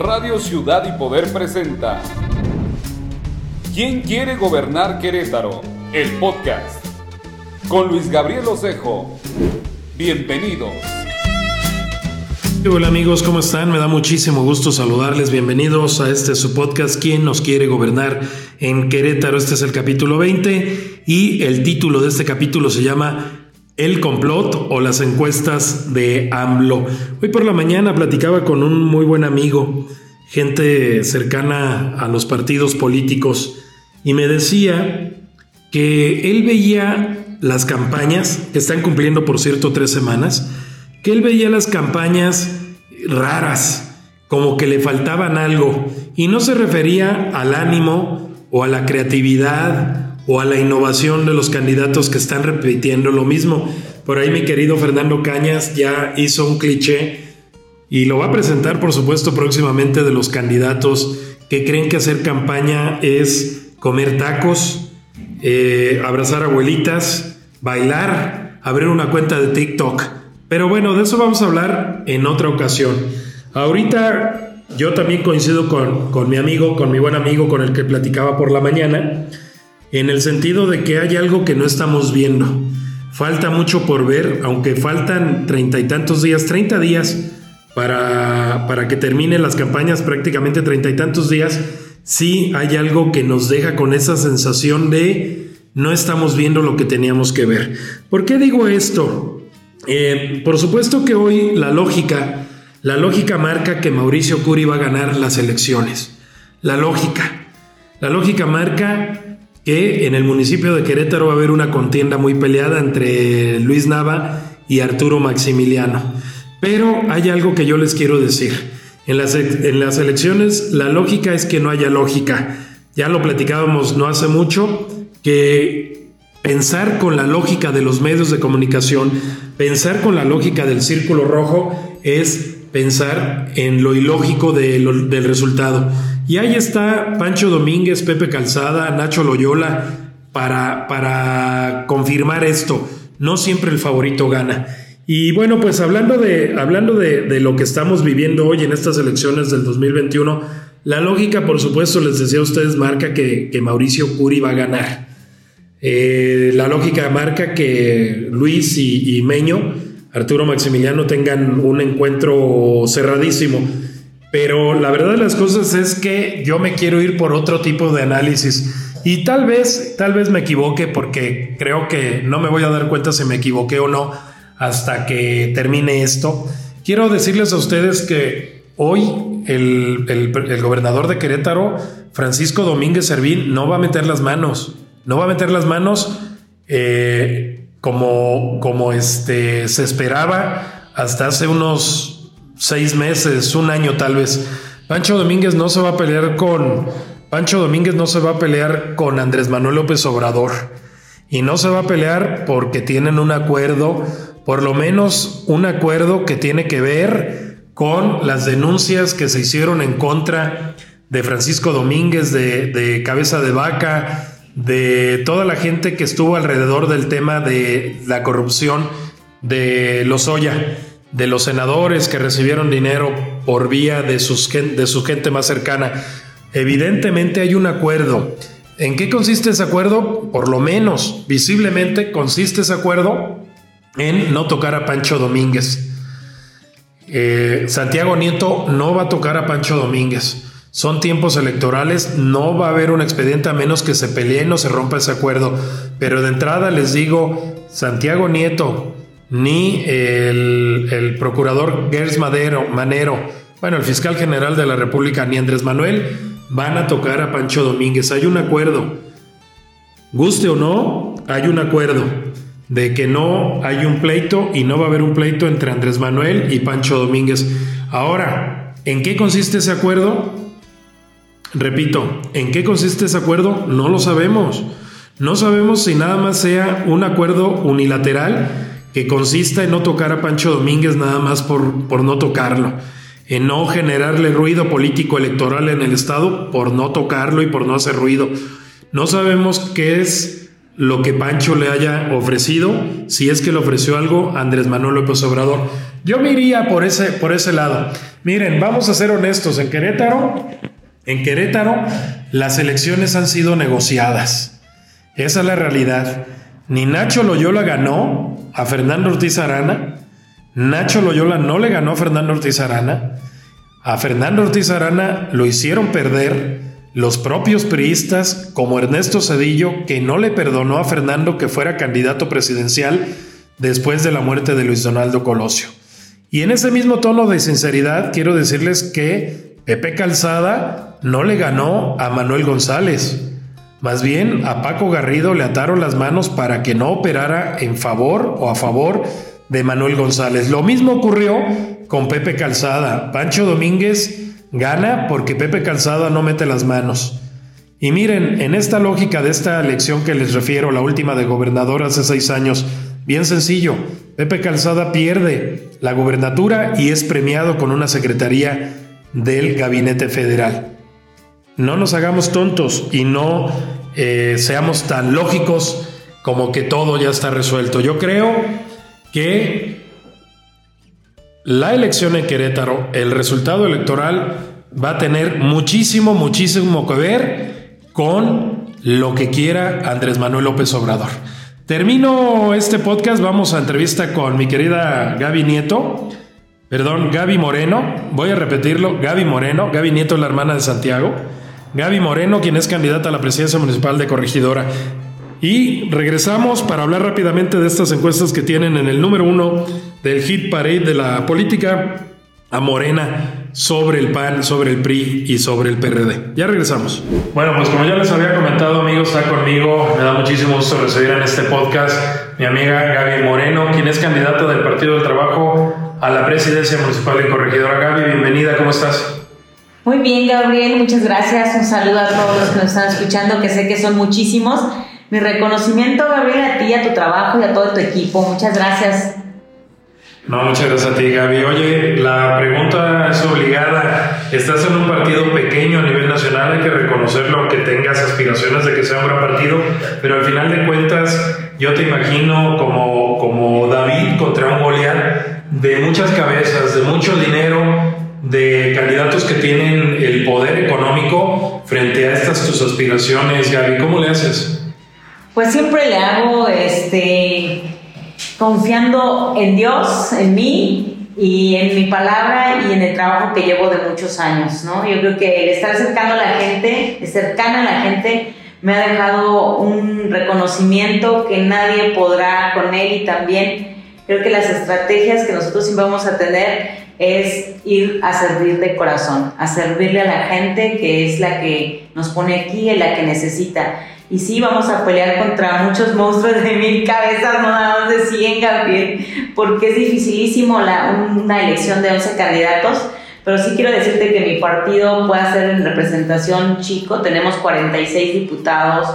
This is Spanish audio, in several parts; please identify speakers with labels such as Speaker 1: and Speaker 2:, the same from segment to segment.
Speaker 1: Radio Ciudad y Poder presenta ¿Quién quiere gobernar Querétaro? El podcast con Luis Gabriel Osejo. Bienvenidos.
Speaker 2: Hola amigos, ¿cómo están? Me da muchísimo gusto saludarles. Bienvenidos a este su podcast, ¿Quién nos quiere gobernar en Querétaro? Este es el capítulo 20 y el título de este capítulo se llama el complot o las encuestas de AMLO. Hoy por la mañana platicaba con un muy buen amigo, gente cercana a los partidos políticos, y me decía que él veía las campañas, que están cumpliendo por cierto tres semanas, que él veía las campañas raras, como que le faltaban algo, y no se refería al ánimo o a la creatividad o a la innovación de los candidatos que están repitiendo lo mismo. Por ahí mi querido Fernando Cañas ya hizo un cliché y lo va a presentar por supuesto próximamente de los candidatos que creen que hacer campaña es comer tacos, eh, abrazar abuelitas, bailar, abrir una cuenta de TikTok. Pero bueno, de eso vamos a hablar en otra ocasión. Ahorita yo también coincido con, con mi amigo, con mi buen amigo con el que platicaba por la mañana en el sentido de que hay algo que no estamos viendo. Falta mucho por ver, aunque faltan treinta y tantos días, treinta días para, para que terminen las campañas, prácticamente treinta y tantos días, sí hay algo que nos deja con esa sensación de no estamos viendo lo que teníamos que ver. ¿Por qué digo esto? Eh, por supuesto que hoy la lógica, la lógica marca que Mauricio Curi va a ganar las elecciones. La lógica. La lógica marca en el municipio de Querétaro va a haber una contienda muy peleada entre Luis Nava y Arturo Maximiliano. Pero hay algo que yo les quiero decir. En las elecciones la lógica es que no haya lógica. Ya lo platicábamos no hace mucho, que pensar con la lógica de los medios de comunicación, pensar con la lógica del círculo rojo es pensar en lo ilógico del resultado. Y ahí está Pancho Domínguez, Pepe Calzada, Nacho Loyola para, para confirmar esto. No siempre el favorito gana. Y bueno, pues hablando, de, hablando de, lo que estamos viviendo hoy en estas elecciones del 2021, la lógica, por supuesto, les decía a ustedes, marca que, Mauricio Curi va a ganar. Eh, la lógica marca que Luis y Meño, Arturo Maximiliano, tengan un encuentro cerradísimo. Pero la verdad de las cosas es que yo me quiero ir por otro tipo de análisis. Y tal vez, tal vez me equivoque porque creo que no me voy a dar cuenta si me equivoqué o no hasta que termine esto. Quiero decirles a ustedes que hoy el, gobernador de Querétaro, Francisco Domínguez Servín, no va a meter las manos. No va a meter las manos eh, como, como este, se esperaba hasta hace unos seis meses, un año tal vez. Pancho Domínguez no se va a pelear con Pancho Domínguez no se va a pelear con Andrés Manuel López Obrador y no se va a pelear porque tienen un acuerdo, por lo menos un acuerdo que tiene que ver con las denuncias que se hicieron en contra de Francisco Domínguez, de, Cabeza de Vaca, de toda la gente que estuvo alrededor del tema de la corrupción de Lozoya de los senadores que recibieron dinero por vía de, sus, de su gente más cercana. Evidentemente hay un acuerdo. ¿En qué consiste ese acuerdo? Por lo menos, visiblemente, consiste ese acuerdo en no tocar a Pancho Domínguez. Eh, Santiago Nieto no va a tocar a Pancho Domínguez. Son tiempos electorales, no va a haber un expediente a menos que se peleen o se rompa ese acuerdo. Pero de entrada les digo, Santiago Nieto, ni el, procurador Gers Madero, Manero, bueno, el fiscal general de la República, ni Andrés Manuel, van a tocar a Pancho Domínguez. Hay un acuerdo. Guste o no, hay un acuerdo de que no hay un pleito y no va a haber un pleito entre Andrés Manuel y Pancho Domínguez. Ahora, ¿en qué consiste ese acuerdo? Repito, ¿en qué consiste ese acuerdo? No lo sabemos. No sabemos si nada más sea un acuerdo unilateral que consista en no tocar a Pancho Domínguez nada más por, por no tocarlo, en no generarle ruido político electoral en el Estado por no tocarlo y por no hacer ruido. No sabemos qué es lo que Pancho le haya ofrecido, si es que le ofreció algo Andrés Manuel López Obrador. Yo me iría por ese, por ese lado. Miren, vamos a ser honestos, en Querétaro, en Querétaro, las elecciones han sido negociadas. Esa es la realidad. Ni Nacho Loyola ganó a Fernando Ortiz Arana. Nacho Loyola no le ganó a Fernando Ortiz Arana. A Fernando Ortiz Arana lo hicieron perder los propios priistas, como Ernesto Cedillo, que no le perdonó a Fernando que fuera candidato presidencial después de la muerte de Luis Donaldo Colosio. Y en ese mismo tono de sinceridad quiero decirles que Pepe Calzada no le ganó a Manuel González. Más bien a Paco Garrido le ataron las manos para que no operara en favor o a favor de Manuel González. Lo mismo ocurrió con Pepe Calzada. Pancho Domínguez Gana porque Pepe Calzada no mete las manos. Y miren, en esta lógica de esta elección que les refiero, la última de gobernador hace seis años, bien sencillo, Pepe Calzada pierde la gubernatura y es premiado con una secretaría del gabinete federal. No nos hagamos tontos y no eh, seamos tan lógicos como que todo ya está resuelto. Yo creo que la elección en Querétaro, el resultado electoral va a tener muchísimo, muchísimo que ver con lo que quiera Andrés Manuel López Obrador. Termino este podcast, vamos a entrevista con mi querida Gaby Nieto, perdón, Gaby Moreno, voy a repetirlo, Gaby Moreno, Gaby Nieto es la hermana de Santiago, Gaby Moreno, quien es candidata a la presidencia municipal de Corregidora. Y regresamos para hablar rápidamente de estas encuestas que tienen en el número uno del hit parade de la política a Morena sobre el PAN, sobre el PRI y sobre el PRD. Ya regresamos. Bueno, pues como ya les había comentado, amigos, está conmigo. Me da muchísimo gusto recibir en este podcast mi amiga Gaby Moreno, quien es candidata del Partido del Trabajo a la presidencia municipal de Corregidora. Gaby, bienvenida, ¿cómo estás?
Speaker 3: Muy bien, Gabriel, muchas gracias. Un saludo a todos los que nos están escuchando, que sé que son muchísimos. Mi reconocimiento, Gabriel, a ti, a tu trabajo y a todo tu equipo. Muchas gracias.
Speaker 2: No, muchas gracias a ti, Gaby. Oye, la pregunta es obligada. Estás en un partido pequeño a nivel nacional, hay que reconocerlo, aunque tengas aspiraciones de que sea un gran partido, pero al final de cuentas, yo te imagino como, como David contra un Goliat de muchas cabezas, de mucho dinero, de candidatos que tienen el poder económico frente a estas tus aspiraciones, Gaby. ¿Cómo le haces?
Speaker 3: Pues siempre le hago este confiando en Dios, en mí y en mi palabra y en el trabajo que llevo de muchos años, ¿no? Yo creo que el estar cercano a la gente, cercana a la gente, me ha dejado un reconocimiento que nadie podrá con él y también creo que las estrategias que nosotros siempre vamos a tener es ir a servir de corazón, a servirle a la gente que es la que nos pone aquí, y la que necesita. Y sí, vamos a pelear contra muchos monstruos de mil cabezas, no nada más de 100, Gabriel, porque es dificilísimo la, una elección de 11 candidatos. Pero sí quiero decirte que mi partido puede ser en representación chico. Tenemos 46 diputados,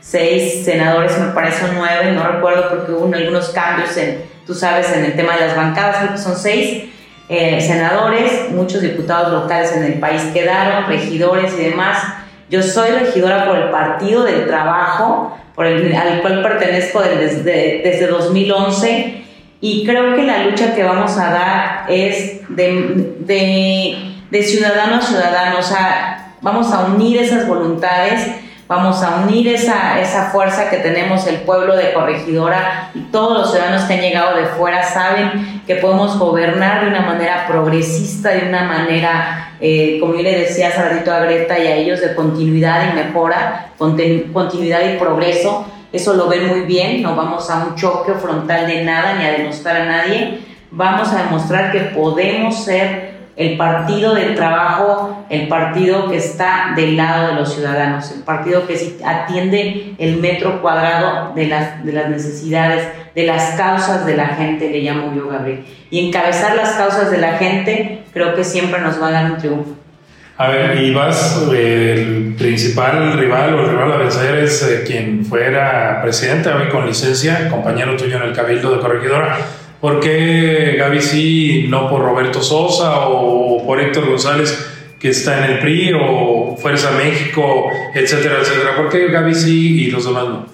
Speaker 3: 6 senadores, me parece 9, no recuerdo porque hubo algunos cambios, en, tú sabes, en el tema de las bancadas, creo que son 6 eh, senadores, muchos diputados locales en el país quedaron, regidores y demás. Yo soy regidora por el Partido del Trabajo, por el, al cual pertenezco desde, desde 2011 y creo que la lucha que vamos a dar es de, de, de ciudadano a ciudadano, o sea, vamos a unir esas voluntades vamos a unir esa, esa fuerza que tenemos el pueblo de Corregidora y todos los ciudadanos que han llegado de fuera saben que podemos gobernar de una manera progresista, de una manera, eh, como yo le decía hace ratito a Greta y a ellos, de continuidad y mejora, continuidad y progreso. Eso lo ven muy bien, no vamos a un choque frontal de nada ni a demostrar a nadie. Vamos a demostrar que podemos ser el partido del trabajo, el partido que está del lado de los ciudadanos, el partido que atiende el metro cuadrado de las, de necesidades, de las causas de la gente, le llamo yo, Gabriel. Y encabezar las causas de la gente creo que siempre nos va a dar un triunfo.
Speaker 2: A ver, y vas, el principal rival o el rival a vencer es eh, quien fuera presidente hoy con licencia, compañero tuyo en el Cabildo de Corregidora. ¿Por qué Gaby sí, no por Roberto Sosa o por Héctor González que está en el PRI o Fuerza México, etcétera, etcétera? ¿Por qué Gaby sí y los demás no?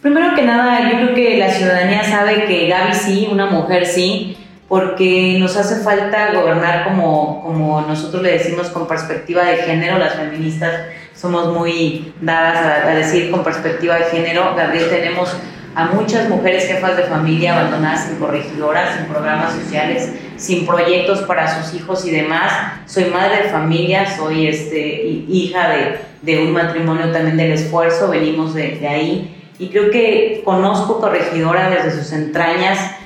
Speaker 3: Primero que nada, yo creo que la ciudadanía sabe que Gaby sí, una mujer sí, porque nos hace falta gobernar como, como nosotros le decimos con perspectiva de género, las feministas somos muy dadas a, a decir con perspectiva de género. Gabriel, tenemos a muchas mujeres jefas de familia abandonadas sin corregidoras, sin programas sociales, sin proyectos para sus hijos y demás. Soy madre de familia, soy este, hija de, de un matrimonio también del esfuerzo, venimos de, de ahí. Y creo que conozco corregidora desde sus entrañas,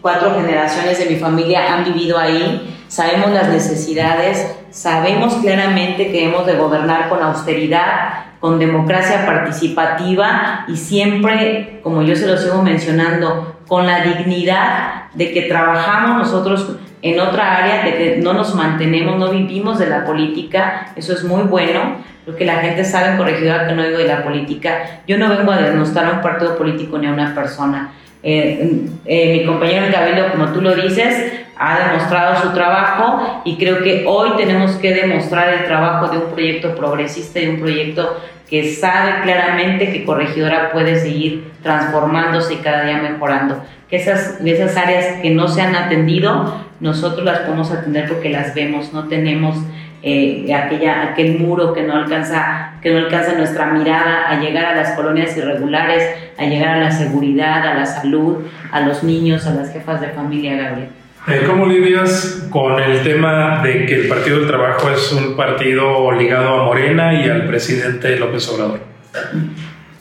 Speaker 3: cuatro generaciones de mi familia han vivido ahí, sabemos las necesidades, sabemos claramente que hemos de gobernar con austeridad, con democracia participativa y siempre, como yo se lo sigo mencionando, con la dignidad de que trabajamos nosotros en otra área, de que no nos mantenemos, no vivimos de la política, eso es muy bueno, lo que la gente sabe en corregidora que no digo de la política. Yo no vengo a denostar a un partido político ni a una persona. Eh, eh, mi compañero Gabriel, como tú lo dices, ha demostrado su trabajo y creo que hoy tenemos que demostrar el trabajo de un proyecto progresista y un proyecto que sabe claramente que Corregidora puede seguir transformándose y cada día mejorando. Que esas, esas áreas que no se han atendido, nosotros las podemos atender porque las vemos, no tenemos eh, aquella, aquel muro que no, alcanza, que no alcanza nuestra mirada a llegar a las colonias irregulares, a llegar a la seguridad, a la salud, a los niños, a las jefas de familia, Gabriel.
Speaker 2: Eh, ¿Cómo lidias con el tema de que el Partido del Trabajo es un partido ligado a Morena y al presidente López Obrador?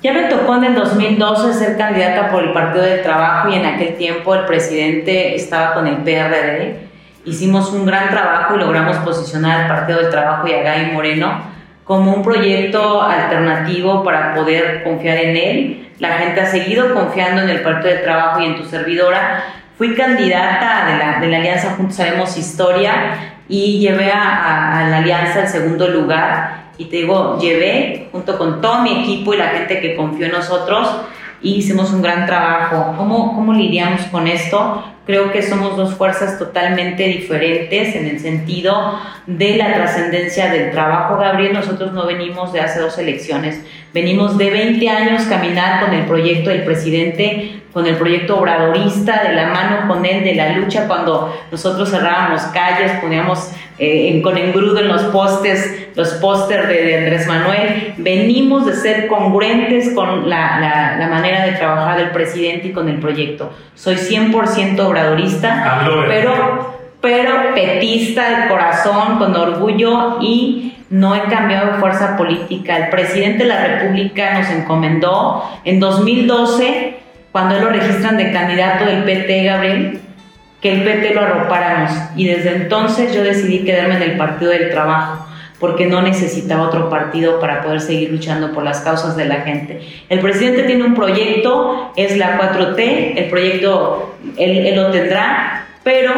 Speaker 3: Ya me tocó en el 2012 ser candidata por el Partido del Trabajo y en aquel tiempo el presidente estaba con el PRD hicimos un gran trabajo y logramos posicionar al Partido del Trabajo y a Gay Moreno como un proyecto alternativo para poder confiar en él. La gente ha seguido confiando en el Partido del Trabajo y en tu servidora. Fui candidata de la, de la Alianza Juntos Sabemos Historia y llevé a, a, la Alianza al segundo lugar. Y te digo, llevé junto con todo mi equipo y la gente que confió en nosotros y hicimos un gran trabajo. ¿Cómo, cómo lidiamos con esto? Creo que somos dos fuerzas totalmente diferentes en el sentido de la trascendencia del trabajo. Gabriel, nosotros no venimos de hace dos elecciones, venimos de 20 años caminar con el proyecto del presidente, con el proyecto obradorista, de la mano con él, de la lucha cuando nosotros cerrábamos calles, poníamos eh, con engrudo en los postes, los pósters de, Andrés Manuel. Venimos de ser congruentes con la, la, la, manera de trabajar del presidente y con el proyecto. Soy 100% obradorista, pero, pero petista de corazón, con orgullo y no he cambiado de fuerza política. El presidente de la República nos encomendó en 2012, cuando lo registran de candidato del PT, Gabriel, que el PT lo arropáramos. Y desde entonces yo decidí quedarme en el Partido del Trabajo porque no necesitaba otro partido para poder seguir luchando por las causas de la gente. El presidente tiene un proyecto, es la 4T, el proyecto él, él lo tendrá, pero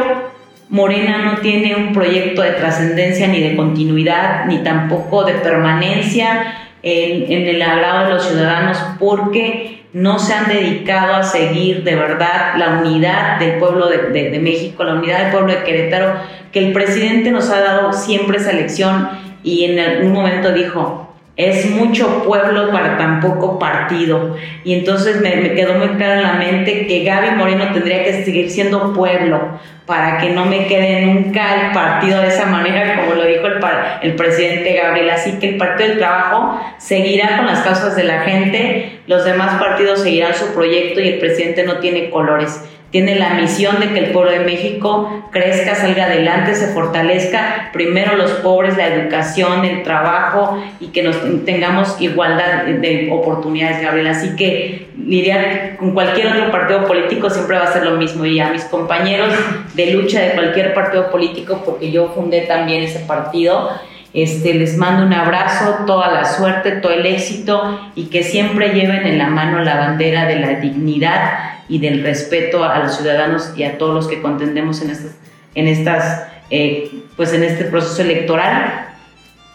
Speaker 3: Morena no tiene un proyecto de trascendencia ni de continuidad, ni tampoco de permanencia en, en el agrado de los ciudadanos, porque no se han dedicado a seguir de verdad la unidad del pueblo de, de, México, la unidad del pueblo de Querétaro, que el presidente nos ha dado siempre esa lección y en algún momento dijo, es mucho pueblo para tan poco partido. Y entonces me, quedó muy claro en la mente que Gaby Moreno tendría que seguir siendo pueblo para que no me quede nunca el partido de esa manera, como lo dijo el, el presidente Gabriel. Así que el Partido del Trabajo seguirá con las causas de la gente, los demás partidos seguirán su proyecto y el presidente no tiene colores tiene la misión de que el pueblo de México crezca, salga adelante, se fortalezca, primero los pobres, la educación, el trabajo y que nos tengamos igualdad de oportunidades, Gabriel. Así que lidiar con cualquier otro partido político siempre va a ser lo mismo. Y a mis compañeros de lucha de cualquier partido político, porque yo fundé también ese partido, este, les mando un abrazo, toda la suerte, todo el éxito y que siempre lleven en la mano la bandera de la dignidad y del respeto a los ciudadanos y a todos los que contendemos en estas, en estas eh, pues en este proceso electoral,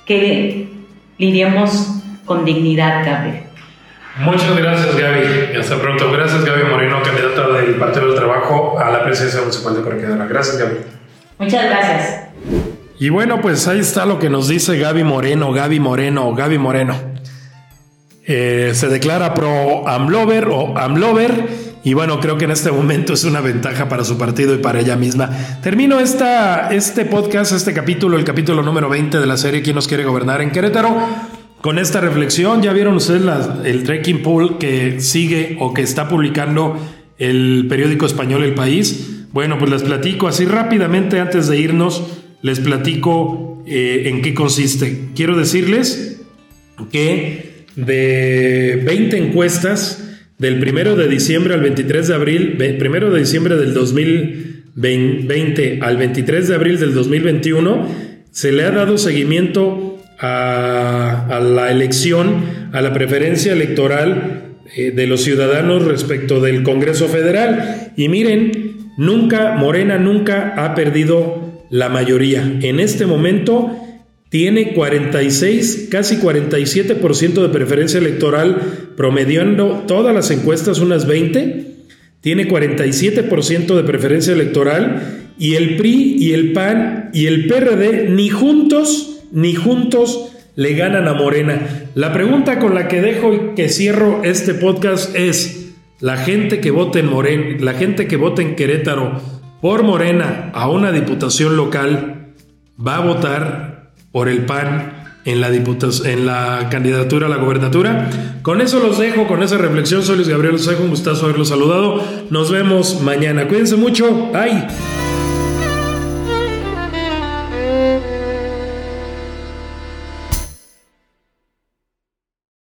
Speaker 3: que lidiemos con dignidad, Gabriel.
Speaker 2: Muchas gracias, Gaby. Hasta pronto. Gracias, Gaby Moreno, candidata del Partido del Trabajo a la presidencia municipal de Corregidora. Gracias, Gaby.
Speaker 3: Muchas gracias.
Speaker 2: Y bueno, pues ahí está lo que nos dice Gaby Moreno, Gaby Moreno, Gaby Moreno. eh, se declara pro Amlover o Amlover. Y bueno, creo que en este momento es una ventaja para su partido y para ella misma. Termino esta, este podcast, este capítulo, el capítulo número 20 de la serie ¿Quién nos quiere gobernar en Querétaro? Con esta reflexión, ya vieron ustedes el trekking pool que sigue o que está publicando el periódico español El País. Bueno, pues les platico así rápidamente antes de irnos, les platico eh, en qué consiste. Quiero decirles que de 20 encuestas, del 1 de diciembre al 23 de abril, 1 de diciembre del 2020 al 23 de abril del 2021, se le ha dado seguimiento a, la elección, a la preferencia electoral eh, de los ciudadanos respecto del Congreso Federal. Y miren, nunca, Morena nunca ha perdido la mayoría. En este momento tiene 46, casi 47% de preferencia electoral, promediando todas las encuestas unas 20. Tiene 47% de preferencia electoral y el PRI y el PAN y el PRD ni juntos, ni juntos le ganan a Morena. La pregunta con la que dejo y que cierro este podcast es, la gente que vota en Morena, la gente que vota en Querétaro por Morena a una diputación local, va a votar por el PAN en la, en la candidatura a la gobernatura. Con eso los dejo, con esa reflexión. Soy Luis Gabriel Osejo, un gustazo haberlos saludado. Nos vemos mañana. Cuídense mucho. Bye.